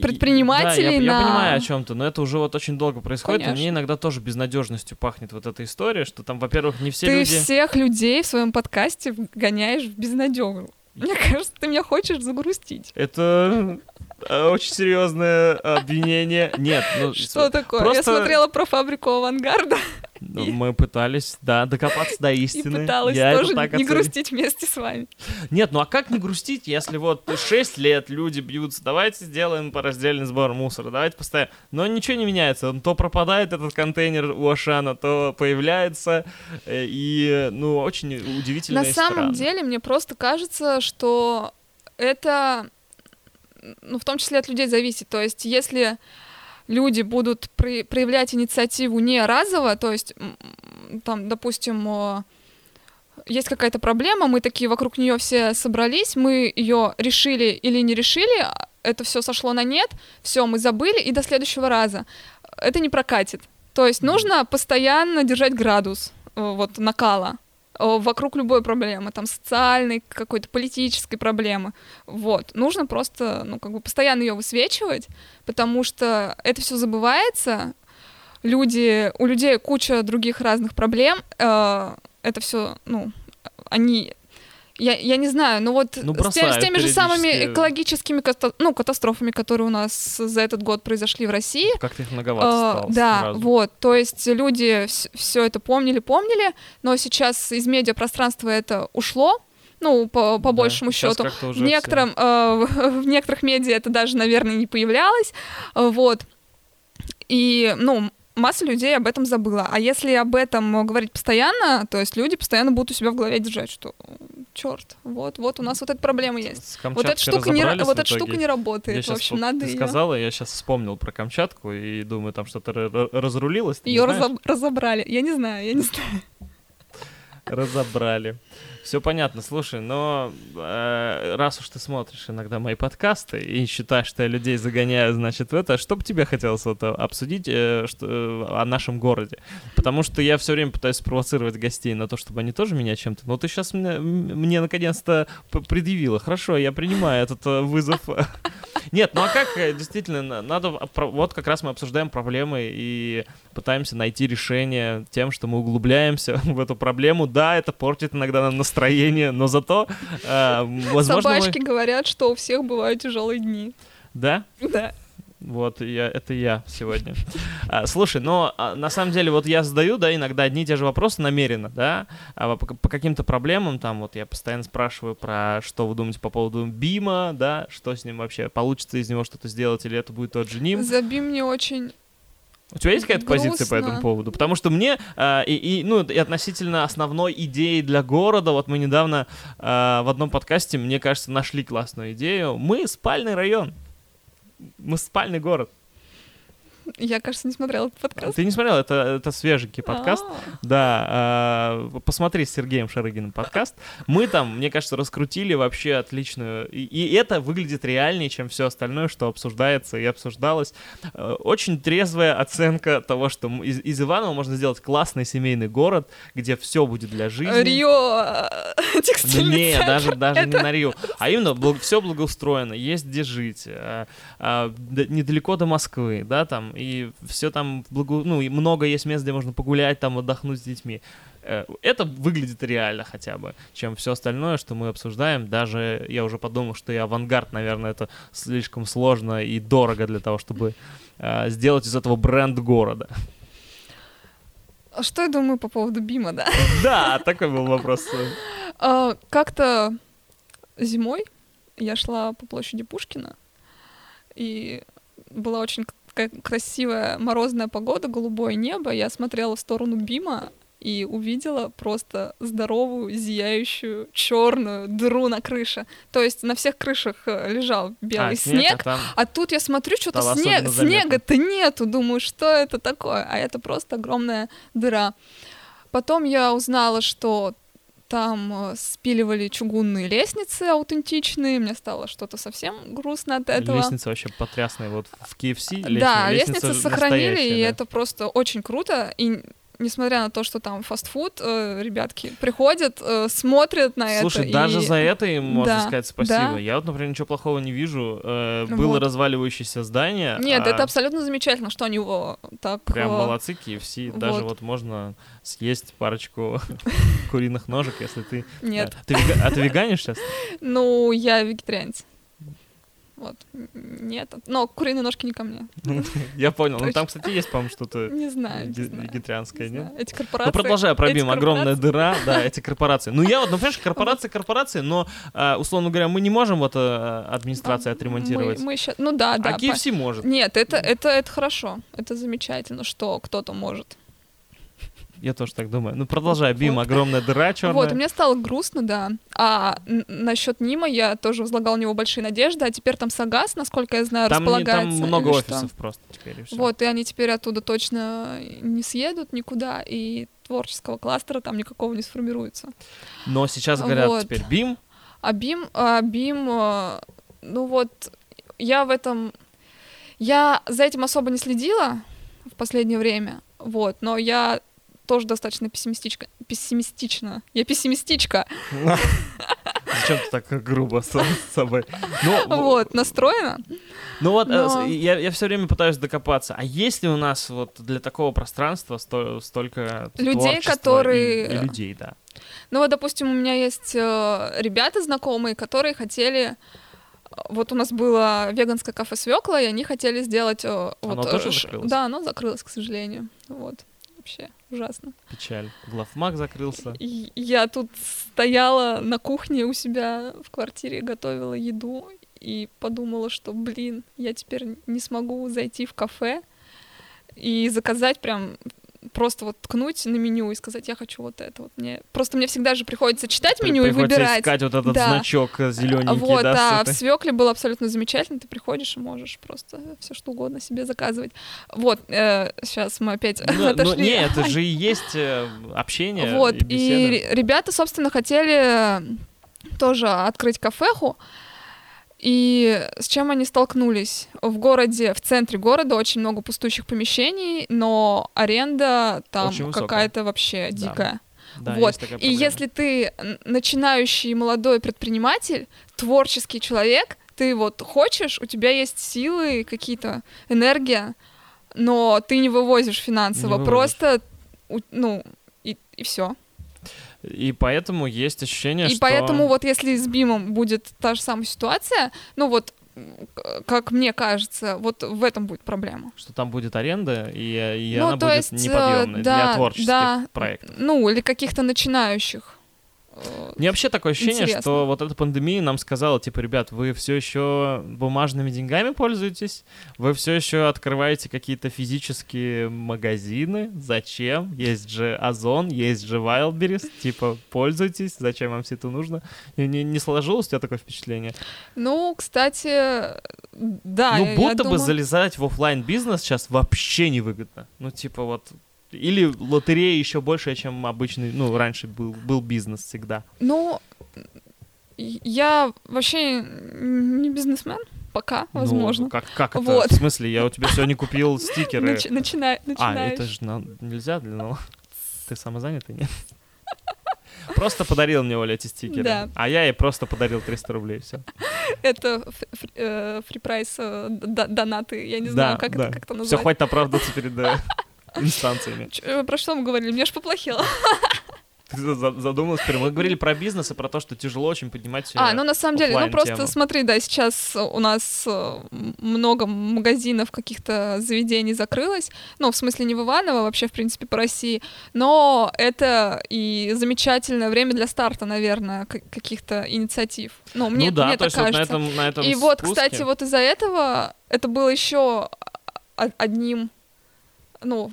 предпринимателей да, я, на... я понимаю о чем-то, но это уже вот очень долго происходит, Конечно. и мне иногда тоже безнадежностью пахнет вот эта история, что там, во-первых, не все ты люди... Ты всех людей в своем подкасте гоняешь в безнадегу. Мне кажется, ты меня хочешь загрустить. Это очень серьезное обвинение. Нет, ну... [laughs] Что такое? Просто... Я смотрела про фабрику авангарда. Ну, мы пытались, да, докопаться до истины. И пыталась Я тоже не оценил. грустить вместе с вами. Нет, ну а как не грустить, если вот 6 лет люди бьются, давайте сделаем по раздельный сбор мусора, давайте постоянно. Но ничего не меняется, то пропадает этот контейнер у Ашана, то появляется, э, и, ну, очень удивительно На самом деле, мне просто кажется, что это ну, в том числе от людей зависит. То есть, если люди будут при, проявлять инициативу не разово, то есть, там, допустим, есть какая-то проблема, мы такие вокруг нее все собрались, мы ее решили или не решили, это все сошло на нет, все, мы забыли, и до следующего раза. Это не прокатит. То есть нужно постоянно держать градус э, вот накала. Э, вокруг любой проблемы, там, социальной, какой-то политической проблемы. Вот. Нужно просто, ну, как бы постоянно ее высвечивать, потому что это все забывается, люди, у людей куча других разных проблем, э, это все, ну, они я, я не знаю, но вот ну, с, тем, с теми же самыми экологическими ката- ну, катастрофами, которые у нас за этот год произошли в России. Как-то их многовато э, стало Да, сразу. вот, то есть люди все это помнили, помнили, но сейчас из медиапространства это ушло, ну, по, по да, большему счету. В, некотором, э, в некоторых медиа это даже, наверное, не появлялось, вот. И, ну, масса людей об этом забыла. А если об этом говорить постоянно, то есть люди постоянно будут у себя в голове держать, что черт, вот, вот у нас вот эта проблема есть. вот эта штука не, вот эта штука не работает. Я в общем, надо ты ее... сказала, я сейчас вспомнил про Камчатку и думаю, там что-то разрулилось. Ее разоб... разобрали. Я не знаю, я не знаю. Разобрали. Все понятно, слушай, но э, раз уж ты смотришь иногда мои подкасты и считаешь, что я людей загоняю, значит, в это, что бы тебе хотелось вот, обсудить э, что, э, о нашем городе? Потому что я все время пытаюсь спровоцировать гостей на то, чтобы они тоже меня чем-то... Но ты сейчас мне, мне наконец-то предъявила. Хорошо, я принимаю этот э, вызов. [laughs] Нет, ну а как э, действительно, надо... Вот как раз мы обсуждаем проблемы и пытаемся найти решение тем, что мы углубляемся [laughs] в эту проблему. Да, это портит иногда нам настроение, но зато, э, возможно... Собачки мы... говорят, что у всех бывают тяжелые дни. Да? Да. Вот, я, это я сегодня. А, слушай, но а, на самом деле вот я задаю, да, иногда одни и те же вопросы намеренно, да, а, по, по каким-то проблемам, там вот я постоянно спрашиваю про, что вы думаете по поводу Бима, да, что с ним вообще, получится из него что-то сделать, или это будет тот же Ним. За Бим мне очень у тебя есть какая-то позиция по этому поводу? Потому что мне э, и, и, ну, и относительно основной идеи для города, вот мы недавно э, в одном подкасте, мне кажется, нашли классную идею. Мы спальный район. Мы спальный город. Я, кажется, не смотрела этот подкаст. Ты не смотрел, это, это свеженький подкаст. А-а-а. Да, э, посмотри с Сергеем Шарыгиным подкаст. Мы там, мне кажется, раскрутили вообще отличную... И, и это выглядит реальнее, чем все остальное, что обсуждается и обсуждалось. Э, очень трезвая оценка того, что из, из Иванова можно сделать классный семейный город, где все будет для жизни. Рио э, [laughs] текстильный Не, даже, даже это... не на Рио. А именно благ, все благоустроено, есть где жить, а, а, недалеко до Москвы, да, там, и все там, благо... ну, и много есть мест, где можно погулять, там, отдохнуть с детьми. Э, это выглядит реально хотя бы, чем все остальное, что мы обсуждаем. Даже я уже подумал, что и авангард, наверное, это слишком сложно и дорого для того, чтобы э, сделать из этого бренд города. Что я думаю по поводу Бима, да? [laughs] Да, такой был вопрос. А, как-то зимой я шла по площади Пушкина, и была очень красивая морозная погода, голубое небо. Я смотрела в сторону Бима и увидела просто здоровую, зияющую, черную дыру на крыше. То есть на всех крышах э, лежал белый а, снег, снег а, а тут я смотрю, что-то снег, снега-то нету. Думаю, что это такое? А это просто огромная дыра. Потом я узнала, что там э, спиливали чугунные лестницы аутентичные, мне стало что-то совсем грустно от этого. Лестница вообще потрясная, вот в KFC лестница, Да, лестницы сохранили, и да. это просто очень круто, и несмотря на то, что там фастфуд, э, ребятки приходят, э, смотрят на Слушай, это. Слушай, даже и... за это им можно да, сказать спасибо. Да. Я вот, например, ничего плохого не вижу. Э, было вот. разваливающееся здание. Нет, а... это абсолютно замечательно, что они его так... Прям э... молодцы, KFC. Вот. Даже вот можно съесть парочку [laughs] куриных ножек, если ты... Нет. А ты веганишь сейчас? Ну, я вегетарианец. Вот. Нет. Но куриные ножки не ко мне. [laughs] Я понял. Ну там, кстати, есть, по-моему, что-то не знаю, вегетарианское, нет? Эти корпорации. Ну продолжая пробим, огромная дыра, [laughs] да, эти корпорации. Ну я вот, ну понимаешь, корпорации, корпорации, но, а, условно говоря, мы не можем вот э, администрация отремонтировать. Мы сейчас, ну да, да. А KFC может. Нет, это, это хорошо. Это замечательно, что кто-то может. Я тоже так думаю. Ну, продолжай, Бим, вот. огромная дыра черная. Вот, мне стало грустно, да. А насчет Нима я тоже возлагал на него большие надежды, а теперь там Сагас, насколько я знаю, там располагается. Не, там много офисов что. просто теперь, и Вот, и они теперь оттуда точно не съедут никуда, и творческого кластера там никакого не сформируется. Но сейчас говорят вот. теперь Бим. А Бим, а Бим, а, ну вот, я в этом... Я за этим особо не следила в последнее время, вот, но я тоже достаточно пессимистичка. Пессимистично. Я пессимистичка. [laughs] Зачем ты так грубо с собой? Ну, вот, настроена. Ну вот, э, Но... я, я все время пытаюсь докопаться. А есть ли у нас вот для такого пространства сто, столько людей, которые... И, и людей, да. Ну вот, допустим, у меня есть э, ребята знакомые, которые хотели вот у нас было веганское кафе свекла, и они хотели сделать... Оно вот, тоже закрылось? Да, оно закрылось, к сожалению. Вот вообще ужасно. Печаль. Главмаг закрылся. И я тут стояла на кухне у себя в квартире, готовила еду и подумала, что, блин, я теперь не смогу зайти в кафе и заказать прям просто вот ткнуть на меню и сказать, я хочу вот это. Вот мне просто мне всегда же приходится читать меню приходится и выбирать. искать вот этот да. значок э, зелененький, вот, да. А в свекле было абсолютно замечательно. Ты приходишь и можешь просто все что угодно себе заказывать. Вот, э, сейчас мы опять но, [laughs] ну, отошли. Но, не, это же и есть э, общение. Вот, и, и ребята, собственно, хотели тоже открыть кафеху. И с чем они столкнулись? В городе, в центре города очень много пустующих помещений, но аренда там какая-то вообще дикая. Да, вот. И если ты начинающий молодой предприниматель, творческий человек, ты вот хочешь, у тебя есть силы, какие-то энергия, но ты не вывозишь финансово, не вывозишь. просто ну и, и все. И поэтому есть ощущение, и что... И поэтому вот если с Бимом будет та же самая ситуация, ну вот как мне кажется, вот в этом будет проблема. Что там будет аренда, и, и ну, она будет есть, неподъемной да, для творческих да, проектов. Ну, или каких-то начинающих Мне вообще такое ощущение, интересно. что вот эта пандемия нам сказала, типа, ребят, вы все еще бумажными деньгами пользуетесь, вы все еще открываете какие-то физические магазины, зачем? Есть же Озон, есть же Wildberries, типа, пользуйтесь, зачем вам все это нужно? Не, не сложилось у тебя такое впечатление? Ну, кстати, да. Ну, будто бы думаю... залезать в офлайн бизнес сейчас вообще невыгодно. Ну, типа, вот или лотерея еще больше, чем обычный, ну, раньше был, был бизнес всегда? Ну, я вообще не бизнесмен, пока, ну, возможно. Ну, как, как это? Вот. В смысле, я у тебя сегодня купил стикеры. Начи- начинай, А, это же на... нельзя для... Ну, ты самозанятый, нет? Просто подарил мне Оля эти стикеры. Да. А я ей просто подарил 300 рублей, все. Это фри-прайс э, донаты, я не знаю, как это как-то назвать. Все, хватит оправдываться перед инстанциями. Э, про что мы говорили? Мне аж поплохело. Ты задумалась прям. Мы говорили про бизнес и про то, что тяжело очень поднимать А, ну на самом деле, ну просто смотри, да, сейчас у нас э, много магазинов, каких-то заведений закрылось. Ну, в смысле, не в Иваново, вообще, в принципе, по России. Но это и замечательное время для старта, наверное, каких-то инициатив. Ну, мне, ну, да, мне так кажется. Вот на этом, на этом и спуске... вот, кстати, вот из-за этого это было еще одним, ну,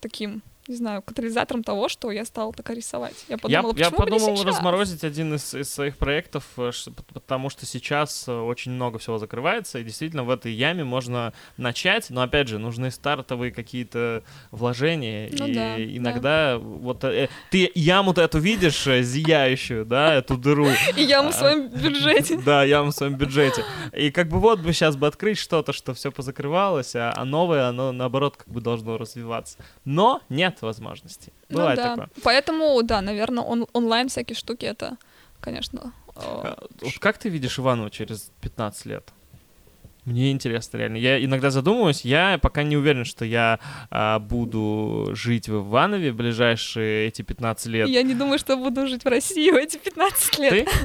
таким не знаю, катализатором того, что я стала так рисовать. Я подумала, я, я подумал разморозить один из, из своих проектов, э, потому что сейчас э, очень много всего закрывается, и действительно в этой яме можно начать, но опять же нужны стартовые какие-то вложения, ну, и да, иногда да. вот э, ты яму-то эту видишь зияющую, да, эту дыру. [laughs] И яму в своем бюджете. Да, яму в своем бюджете. И как бы вот бы сейчас бы открыть что-то, что все позакрывалось, а, а новое, оно наоборот как бы должно развиваться. Но нет нет возможностей. Ну Бывает да. такое. Поэтому, да, наверное, он, онлайн всякие штуки это, конечно. Вот как ты видишь Иванова через 15 лет? Мне интересно, реально. Я иногда задумываюсь, я пока не уверен, что я а, буду жить в Иванове в ближайшие эти 15 лет. Я не думаю, что буду жить в России в эти 15 лет. Ты? [laughs]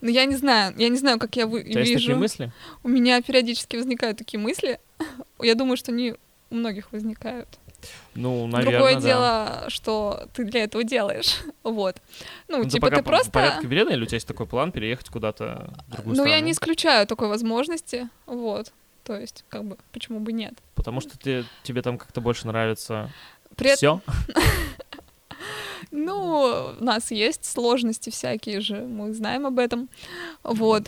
Ну, я не знаю. Я не знаю, как я вы- У тебя вижу. Есть такие мысли? У меня периодически возникают такие мысли. [laughs] Я думаю, что они у многих возникают. Ну, наверное, Другое да. дело, что ты для этого делаешь. [laughs] Вот. Ну, ну типа ты просто... В порядке вредно, или у тебя есть такой план переехать куда-то в другую Ну, страну? я не исключаю такой возможности. Вот. То есть, как бы, почему бы нет? Потому что ты, тебе там как-то больше нравится При... все. [laughs] Ну, у нас есть сложности всякие же, мы знаем об этом. Вот.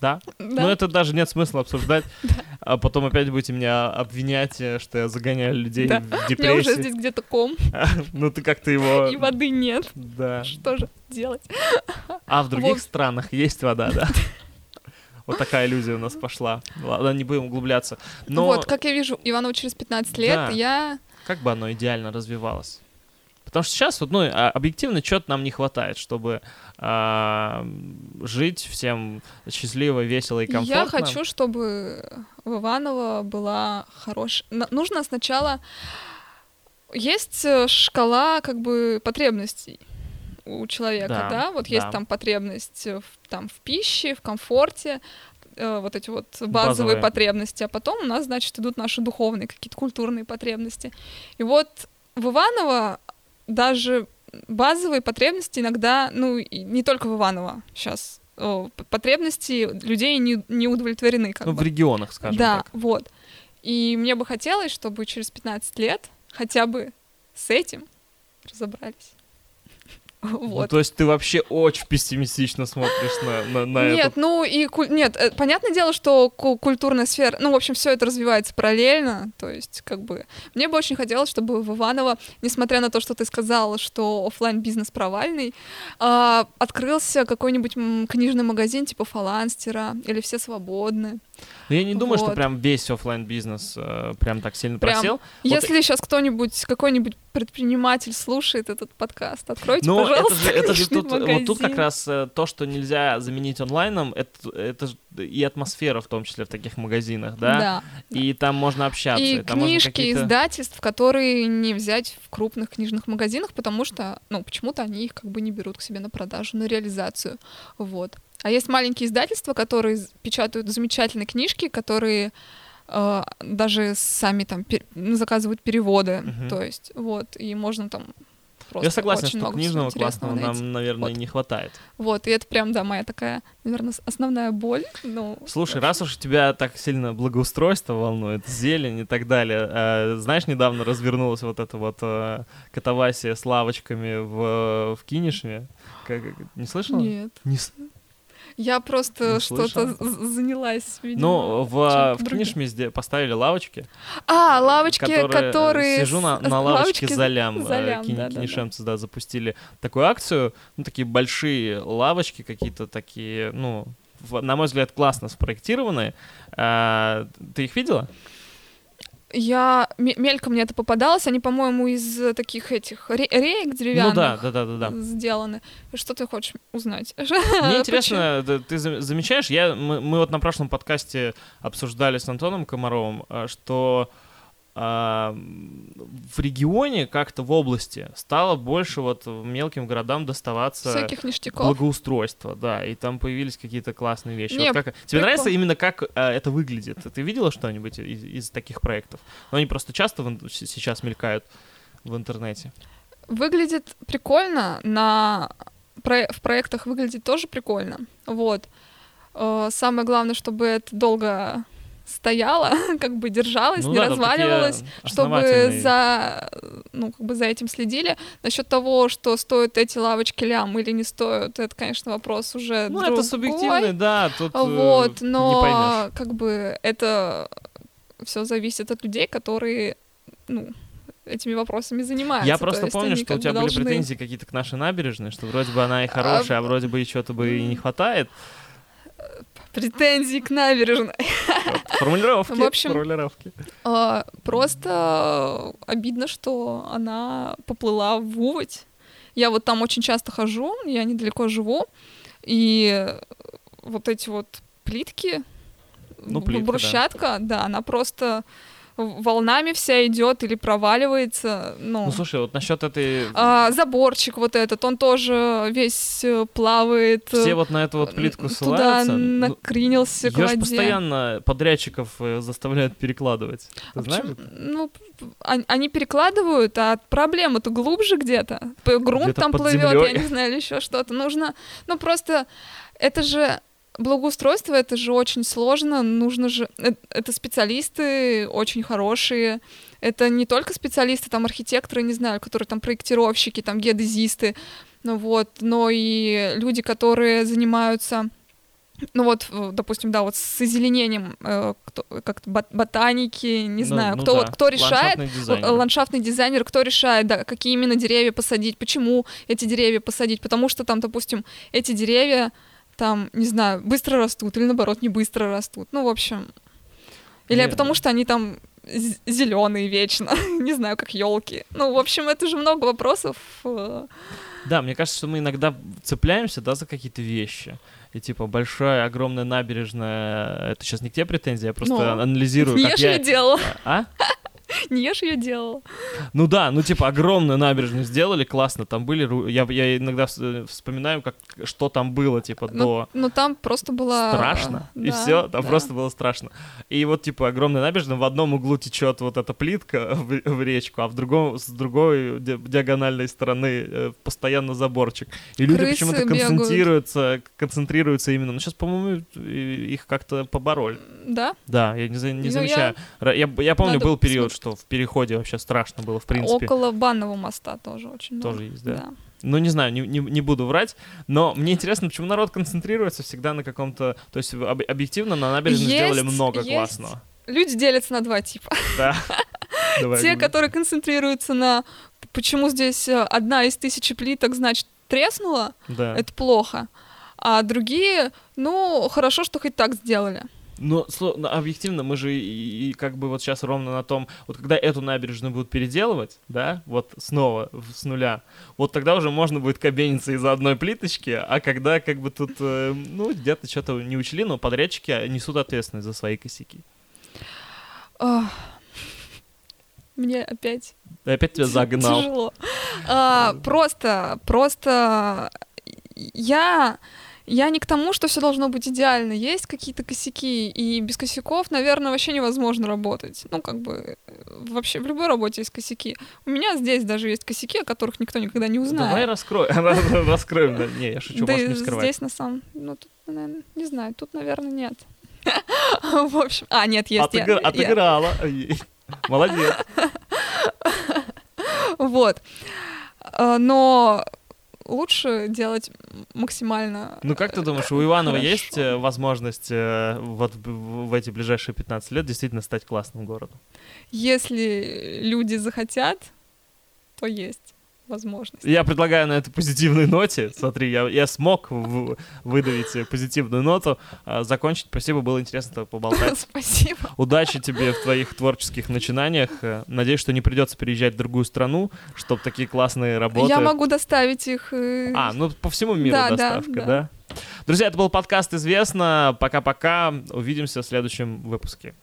Да? да? Ну, это даже нет смысла обсуждать. [laughs] А потом опять будете меня обвинять, э, что я загоняю людей да. в депрессию. У меня уже здесь где-то ком. [laughs] ну, ты как-то его... И воды нет. Да. Что же делать? А в других вот. странах есть вода, да? [laughs] Вот такая иллюзия у нас пошла. Ладно, не будем углубляться. Но... Вот, как я вижу, Иванову через 15 лет да. я... Как бы оно идеально развивалось? Потому что сейчас вот, ну, а, объективно чего-то нам не хватает, чтобы э, жить всем счастливо, весело и комфортно. Я хочу, чтобы в Иваново была хорошая... Нужно сначала... Есть э, шкала как бы потребностей у человека, да, да? Вот да. есть там потребность в, там, в пище, в комфорте, э, вот эти вот базовые, базовые потребности, а потом у нас, значит, идут наши духовные какие-то культурные потребности. И вот в Иваново даже базовые потребности иногда, ну, не только в Иваново сейчас, потребности людей не, не удовлетворены. Как ну, бы. в регионах, скажем да, так. Да, вот. И мне бы хотелось, чтобы через 15 лет хотя бы с этим разобрались. Вот. Ну, то есть ты вообще очень пессимистично смотришь на, на, на нет, это. ну и нет, э, понятное дело, что культурная сфера, ну, в общем, все это развивается параллельно, то есть, как бы, мне бы очень хотелось, чтобы в Иваново, несмотря на то, что ты сказала, что офлайн бизнес провальный, э, открылся какой-нибудь книжный магазин типа Фаланстера или Все свободны. Но я не думаю, вот. что прям весь офлайн бизнес э, прям так сильно прям. просел. Если вот... сейчас кто-нибудь, какой-нибудь предприниматель слушает этот подкаст, откройте, Но пожалуйста, это же, это же тут, вот тут как раз э, то, что нельзя заменить онлайном, это, это и атмосфера в том числе в таких магазинах, да? Да. И там можно общаться. И, и книжки издательств, которые не взять в крупных книжных магазинах, потому что, ну, почему-то они их как бы не берут к себе на продажу, на реализацию, вот. А есть маленькие издательства, которые печатают замечательные книжки, которые э, даже сами там пер- заказывают переводы, uh-huh. то есть вот и можно там просто Я согласен, очень что много книжного классного нам, наверное, вот. не хватает. Вот, и это прям, да, моя такая, наверное, основная боль. Ну, Слушай, раз уж тебя так сильно благоустройство волнует, зелень и так далее, э, знаешь, недавно развернулась вот эта вот э, катавасия с лавочками в, в Кинешме. Как, не слышала? Нет. Не, я просто что-то занялась, видимо. Ну, в, в Книжме поставили лавочки. А, лавочки, которые... которые... Сижу на, на лавочке лавочки... Залям. Залям Кини, да, Кинешемцы, да, да. да, запустили такую акцию. Ну, такие большие лавочки какие-то такие, ну, на мой взгляд, классно спроектированные. А, ты их видела? Я мельком мне это попадалось, они, по-моему, из таких этих ре- реек деревянных ну, да, да, да, да, да. сделаны. Что ты хочешь узнать? [laughs] Мне интересно, ты замечаешь, я мы, мы вот на прошлом подкасте обсуждали с Антоном Комаровым, э, что а, в регионе как-то в области стало больше вот мелким городам доставаться всяких ништяков. благоустройства, да, и там появились какие-то классные вещи. Не, вот как... Тебе прикол. нравится именно как а, это выглядит? Ты видела что-нибудь из, из таких проектов? Но они просто часто в, сейчас мелькают в интернете. Выглядит прикольно, на про... в проектах выглядит тоже прикольно, вот. Э, самое главное, чтобы это долго стояла, [laughs] как бы держалась, ну, не да, разваливалась, чтобы за, ну, как бы за этим следили. Насчет того, что стоят эти лавочки лям или не стоят, это, конечно, вопрос уже Ну, другой. это субъективный, да, тут э, Вот, но как бы это все зависит от людей, которые, ну, этими вопросами занимаются. Я просто помню, что у тебя были должны... претензии какие-то к нашей набережной, что вроде бы она и хорошая, а, а вроде бы и чего-то бы и не хватает. Претензии к набережной. Формулировки. В общем, формулировки. А, просто обидно, что она поплыла в Уводь. Я вот там очень часто хожу, я недалеко живу, и вот эти вот плитки, ну, плитка, брусчатка, да. да, она просто волнами вся идет или проваливается. Ну, ну слушай, вот насчет этой... А, заборчик вот этот, он тоже весь э, плавает. Все вот на эту вот плитку ссылаются. Туда ну, накренился ну, к воде. постоянно подрядчиков э, заставляют перекладывать. Ты а знаешь? Ну, они перекладывают, а проблема-то глубже где-то. Грунт где там плывет, я не знаю, или еще что-то. Нужно, ну просто это же благоустройство это же очень сложно, нужно же, э, это специалисты очень хорошие, это не только специалисты, там архитекторы, не знаю, которые там проектировщики, там геодезисты, ну вот, но и люди, которые занимаются ну вот, допустим, да, вот с озеленением, э, кто, как ботаники, не ну, знаю, ну, кто да. вот кто решает, ландшафтный дизайнер. ландшафтный дизайнер, кто решает, да, какие именно деревья посадить, почему эти деревья посадить, потому что там, допустим, эти деревья там, не знаю, быстро растут или наоборот не быстро растут. Ну, в общем. Или Нет. потому что они там зеленые вечно, [laughs] не знаю, как елки. Ну, в общем, это же много вопросов. Э. Да, мне кажется, что мы иногда цепляемся, да, за какие-то вещи. И типа большая, огромная набережная. Это сейчас не к тебе претензии, я просто ну, анализирую, как я... делала. А? [laughs] Не ешь ее делала. Ну да, ну типа огромную набережную сделали, классно, там были, я, я иногда вспоминаю, как, что там было, типа, ну, до... Ну там просто было... Страшно, да, и все, там да. просто было страшно. И вот типа огромная набережная, в одном углу течет вот эта плитка [laughs] в, в речку, а в другом, с другой диагональной стороны э, постоянно заборчик. И люди почему-то концентрируются, концентрируются именно, ну сейчас, по-моему, их как-то побороли. Да? Да, я не, не ну, замечаю. Я, я, я помню, Надо был период, что в переходе вообще страшно было, в принципе. Около банного моста тоже очень много. Тоже есть, да. да. Ну, не знаю, не, не, не буду врать, но мне интересно, почему народ концентрируется всегда на каком-то... То есть об, объективно на набережной есть, сделали много есть. классного. Люди делятся на два типа. Да. [laughs] Те, которые концентрируются на почему здесь э, одна из тысячи плиток, значит, треснула, да. это плохо. А другие, ну, хорошо, что хоть так сделали. Но объективно мы же и, и как бы вот сейчас ровно на том, вот когда эту набережную будут переделывать, да, вот снова с нуля, вот тогда уже можно будет кабениться из-за одной плиточки, а когда как бы тут, э, ну, где-то что-то не учли, но подрядчики несут ответственность за свои косяки. Мне опять... Опять тебя загнал. Тяжело. А, просто, просто я Я не к тому, что все должно быть идеально. Есть какие-то косяки, и без косяков, наверное, вообще невозможно работать. Ну, как бы, вообще в любой работе есть косяки. У меня здесь даже есть косяки, о которых никто никогда не узнает. Давай [laughs] раскроем. Раскроем. Не, я шучу, можешь не скрывать. здесь на самом... Ну, тут, наверное, не знаю, тут, наверное, нет. [laughs] В общем... А, нет, есть. Отыграла. Молодец. [laughs] Вот. А, но лучше делать максимально. Ну как ты думаешь, у Иванова хорошо. есть э, возможность э, вот в эти ближайшие 15 лет действительно стать классным городом? Если люди захотят, то есть возможность. Я предлагаю на этой позитивной ноте, смотри, я, я смог в, выдавить позитивную ноту, а, закончить. Спасибо, было интересно поболтать. [laughs] Спасибо. Удачи тебе в твоих творческих начинаниях. Надеюсь, что не придется переезжать в другую страну, чтобы такие классные работы... Я могу доставить их... Э, а, ну по всему миру да, доставка, да? да? Друзья, это был подкаст «Известно». Пока-пока. Увидимся в следующем выпуске.